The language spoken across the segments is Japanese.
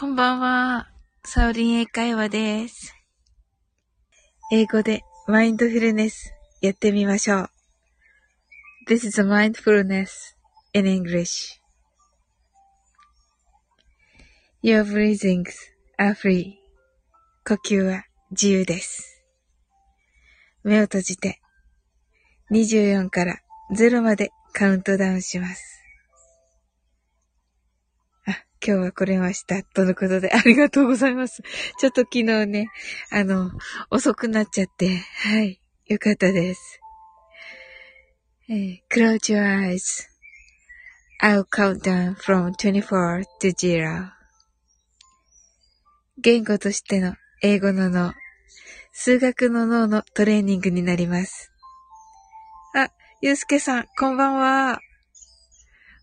こんばんは。サオリン英会話です。英語でマインドフルネスやってみましょう。This is a mindfulness in English. Your breathings are free. 呼吸は自由です。目を閉じて24から0までカウントダウンします。今日は来れました。とのことで、ありがとうございます。ちょっと昨日ね、あの、遅くなっちゃって、はい。よかったです。えー、close your eyes.I'll count down from 24 to 0. 言語としての英語の脳、数学の脳のトレーニングになります。あ、ゆうすけさん、こんばんは。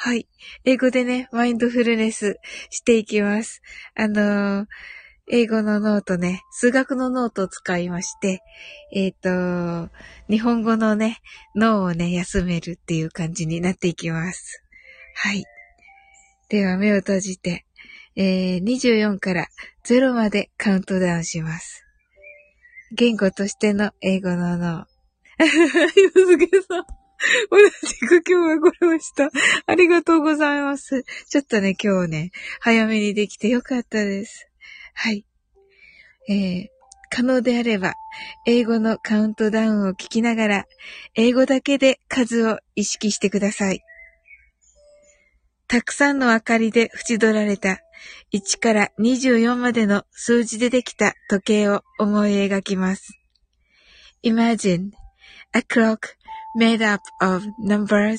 はい。英語でね、マインドフルネスしていきます。あのー、英語のノートね、数学のノートを使いまして、えっ、ー、と、日本語のね、脳をね、休めるっていう感じになっていきます。はい。では目を閉じて、えー、24から0までカウントダウンします。言語としての英語の脳。ゆずけさん。同じく今日は来れました。ありがとうございます。ちょっとね、今日ね、早めにできてよかったです。はい。えー、可能であれば、英語のカウントダウンを聞きながら、英語だけで数を意識してください。たくさんの明かりで縁取られた1から24までの数字でできた時計を思い描きます。Imagine a clock made up of numbers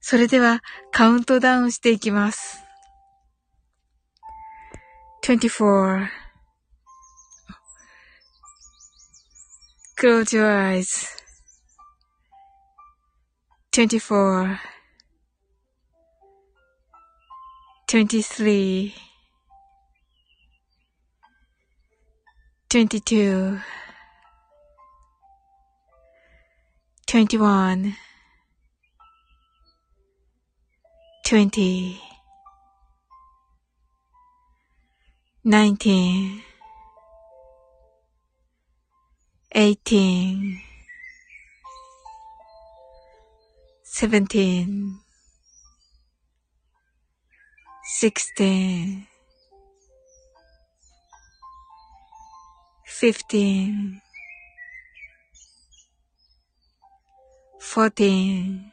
それではカウントダウンしていきます。24 Close your eyes. 24 23 22 21 twenty, nineteen, eighteen, seventeen, sixteen, fifteen, fourteen,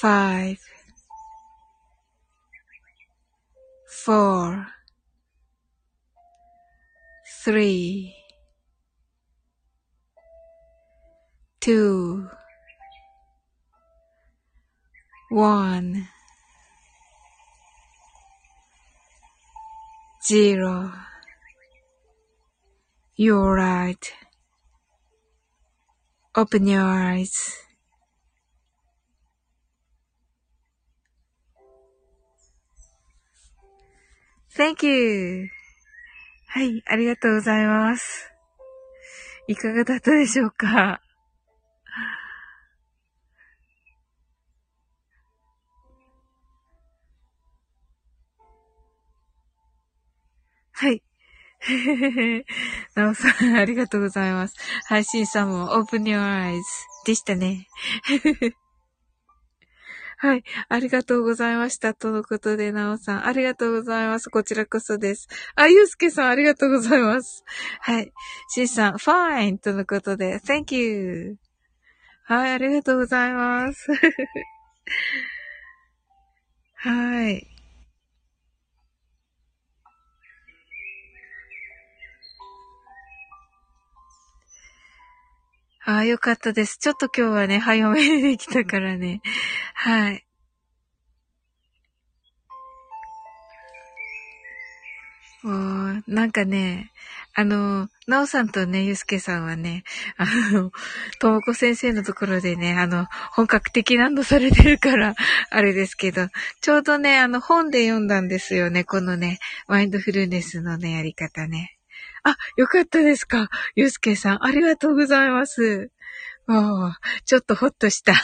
five, four, three, two, one, zero. You're right. Open your eyes. Thank you! はい、ありがとうございます。いかがだったでしょうか？はい。なおさん、ありがとうございます。配信さんも Open Your Eyes でしたね。はい。ありがとうございました。とのことで、なおさん。ありがとうございます。こちらこそです。あ、ゆうすけさん、ありがとうございます。はい。しんさん、fine! とのことで、thank you! はい、ありがとうございます。はい。ああ、よかったです。ちょっと今日はね、早めにできたからね。はい。もう、なんかね、あの、なおさんとね、ゆうすけさんはね、あの、ともこ先生のところでね、あの、本格的なのされてるから、あれですけど、ちょうどね、あの、本で読んだんですよね、このね、マインドフルネスのね、やり方ね。あ、よかったですか。ゆうすけさん、ありがとうございます。もう、ちょっとほっとした。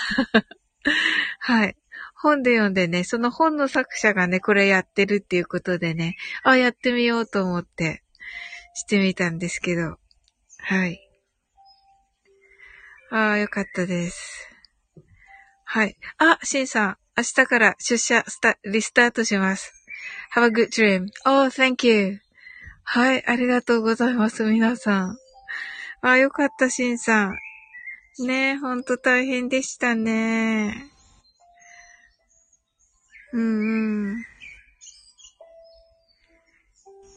はい。本で読んでね、その本の作者がね、これやってるっていうことでね、あ、やってみようと思って、してみたんですけど。はい。ああ、よかったです。はい。あ、シンさん、明日から出社スタ、リスタートします。Have a good dream. Oh, thank you. はい、ありがとうございます、皆さん。ああ、よかった、しんさん。ねえ、ほんと大変でしたね。うんうん。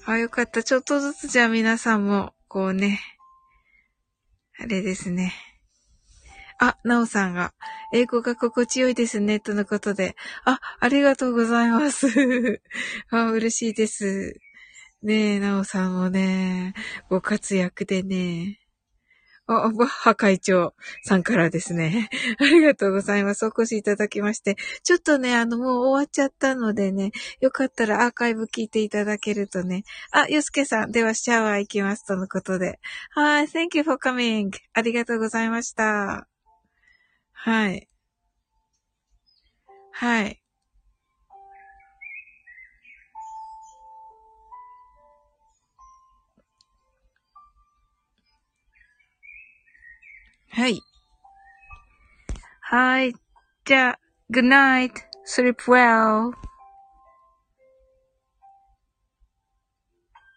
あ、よかった。ちょっとずつじゃあ皆さんも、こうね。あれですね。あ、なおさんが、英語が心地よいですね、とのことで。あ、ありがとうございます。あ、嬉しいです。ねえ、なおさんもね、ご活躍でね。あ、バッハ会長さんからですね。ありがとうございます。お越しいただきまして。ちょっとね、あの、もう終わっちゃったのでね、よかったらアーカイブ聞いていただけるとね。あ、ゆすけさん、ではシャワー行きます。とのことで。はい、thank you for coming. ありがとうございました。はい。はい。はい。はい。じゃあ、good night. sleep well.